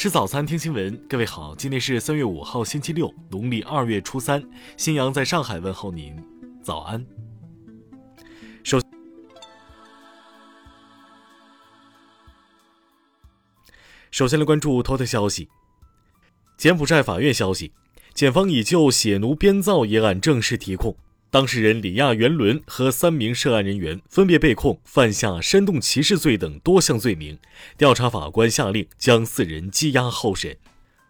吃早餐，听新闻。各位好，今天是三月五号，星期六，农历二月初三。新阳在上海问候您，早安。首首先来关注头条消息。柬埔寨法院消息，检方已就血奴编造一案正式提控。当事人李亚元伦和三名涉案人员分别被控犯下煽动歧视罪等多项罪名，调查法官下令将四人羁押候审。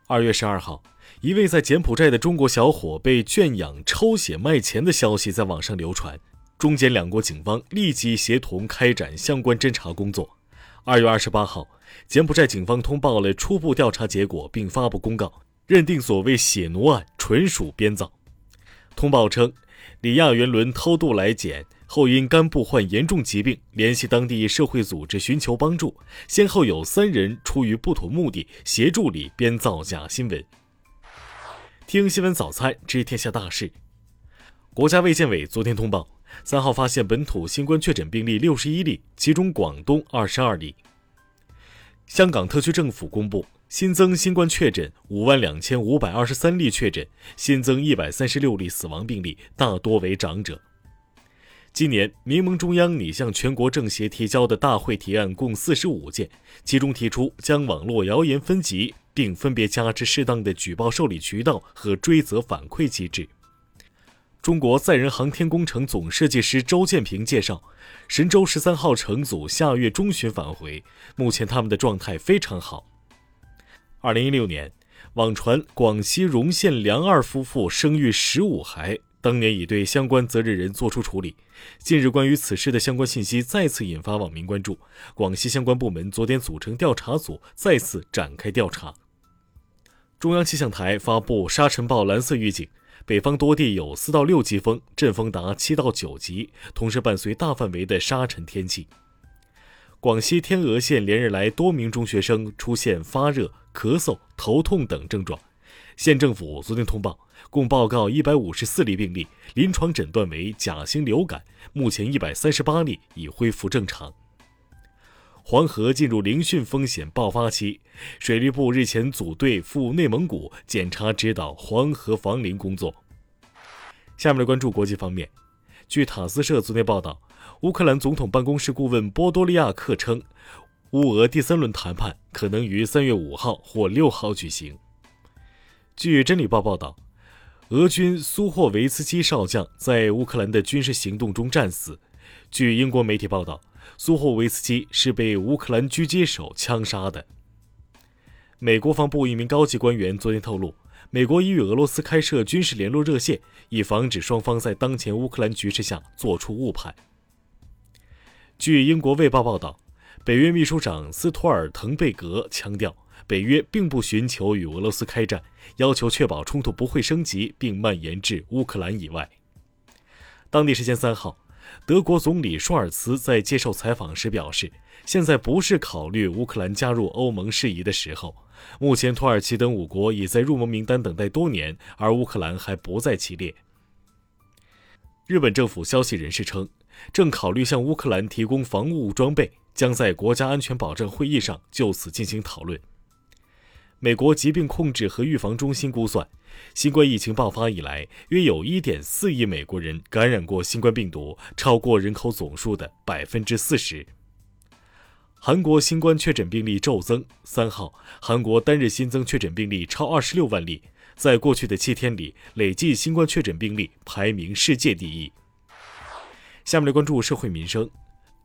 二月十二号，一位在柬埔寨的中国小伙被圈养抽血卖钱的消息在网上流传，中柬两国警方立即协同开展相关侦查工作。二月二十八号，柬埔寨警方通报了初步调查结果，并发布公告，认定所谓血奴案纯属编造。通报称。李亚元伦偷渡来柬后，因肝部患严重疾病，联系当地社会组织寻求帮助。先后有三人出于不妥目的，协助李编造假新闻。听新闻早餐知天下大事。国家卫健委昨天通报，三号发现本土新冠确诊病例六十一例，其中广东二十二例。香港特区政府公布。新增新冠确诊五万两千五百二十三例确诊，新增一百三十六例死亡病例，大多为长者。今年民盟中央拟向全国政协提交的大会提案共四十五件，其中提出将网络谣言分级，并分别加之适当的举报受理渠道和追责反馈机制。中国载人航天工程总设计师周建平介绍，神舟十三号乘组下月中旬返回，目前他们的状态非常好。二零一六年，网传广西容县梁二夫妇生育十五孩，当年已对相关责任人作出处理。近日，关于此事的相关信息再次引发网民关注。广西相关部门昨天组成调查组，再次展开调查。中央气象台发布沙尘暴蓝色预警，北方多地有四到六级风，阵风达七到九级，同时伴随大范围的沙尘天气。广西天峨县连日来多名中学生出现发热。咳嗽、头痛等症状，县政府昨天通报，共报告一百五十四例病例，临床诊断为甲型流感，目前一百三十八例已恢复正常。黄河进入凌汛风险爆发期，水利部日前组队赴内蒙古检查指导黄河防凌工作。下面来关注国际方面，据塔斯社昨天报道，乌克兰总统办公室顾问波多利亚克称。乌俄第三轮谈判可能于三月五号或六号举行。据《真理报》报道，俄军苏霍维茨基少将在乌克兰的军事行动中战死。据英国媒体报道，苏霍维茨基是被乌克兰狙击手枪杀的。美国防部一名高级官员昨天透露，美国已与俄罗斯开设军事联络热线，以防止双方在当前乌克兰局势下做出误判。据英国《卫报》报道。北约秘书长斯托尔滕贝格强调，北约并不寻求与俄罗斯开战，要求确保冲突不会升级并蔓延至乌克兰以外。当地时间三号，德国总理舒尔茨在接受采访时表示，现在不是考虑乌克兰加入欧盟事宜的时候。目前，土耳其等五国已在入盟名单等待多年，而乌克兰还不在其列。日本政府消息人士称，正考虑向乌克兰提供防务装备。将在国家安全保障会议上就此进行讨论。美国疾病控制和预防中心估算，新冠疫情爆发以来，约有1.4亿美国人感染过新冠病毒，超过人口总数的百分之四十。韩国新冠确诊病例骤增，三号，韩国单日新增确诊病例超二十六万例，在过去的七天里，累计新冠确诊病例排名世界第一。下面来关注社会民生。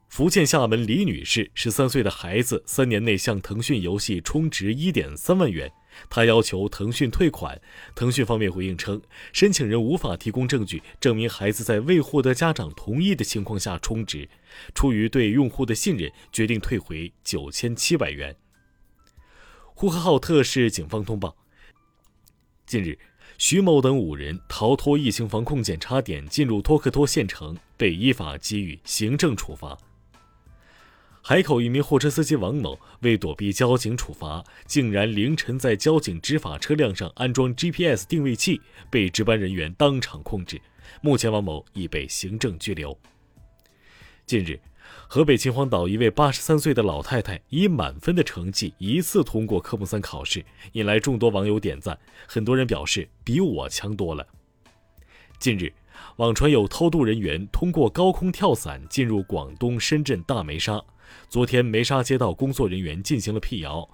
福建厦门李女士十三岁的孩子三年内向腾讯游戏充值一点三万元，她要求腾讯退款。腾讯方面回应称，申请人无法提供证据证明孩子在未获得家长同意的情况下充值，出于对用户的信任，决定退回九千七百元。呼和浩特市警方通报，近日，徐某等五人逃脱疫情防控检查点，进入托克托县城，被依法给予行政处罚。海口一名货车司机王某为躲避交警处罚，竟然凌晨在交警执法车辆上安装 GPS 定位器，被值班人员当场控制。目前，王某已被行政拘留。近日，河北秦皇岛一位八十三岁的老太太以满分的成绩一次通过科目三考试，引来众多网友点赞。很多人表示比我强多了。近日，网传有偷渡人员通过高空跳伞进入广东深圳大梅沙。昨天，梅沙街道工作人员进行了辟谣，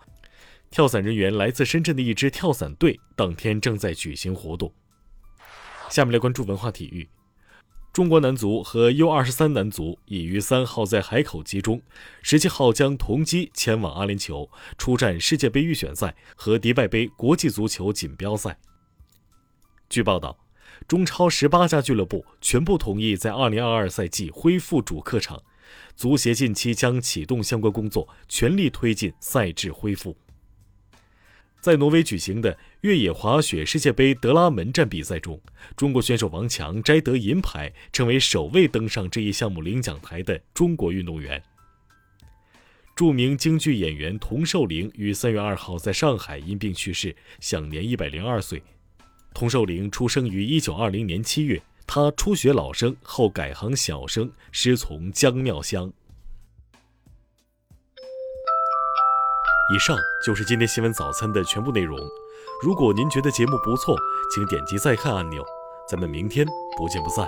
跳伞人员来自深圳的一支跳伞队，当天正在举行活动。下面来关注文化体育。中国男足和 U23 男足已于三号在海口集中，十七号将同机前往阿联酋出战世界杯预选赛和迪拜杯国际足球锦标赛。据报道，中超十八家俱乐部全部同意在2022赛季恢复主客场，足协近期将启动相关工作，全力推进赛制恢复。在挪威举行的越野滑雪世界杯德拉门站比赛中，中国选手王强摘得银牌，成为首位登上这一项目领奖台的中国运动员。著名京剧演员童寿龄于三月二号在上海因病去世，享年一百零二岁。童寿龄出生于一九二零年七月，他初学老生后改行小生，师从姜妙香。以上就是今天新闻早餐的全部内容。如果您觉得节目不错，请点击再看按钮。咱们明天不见不散。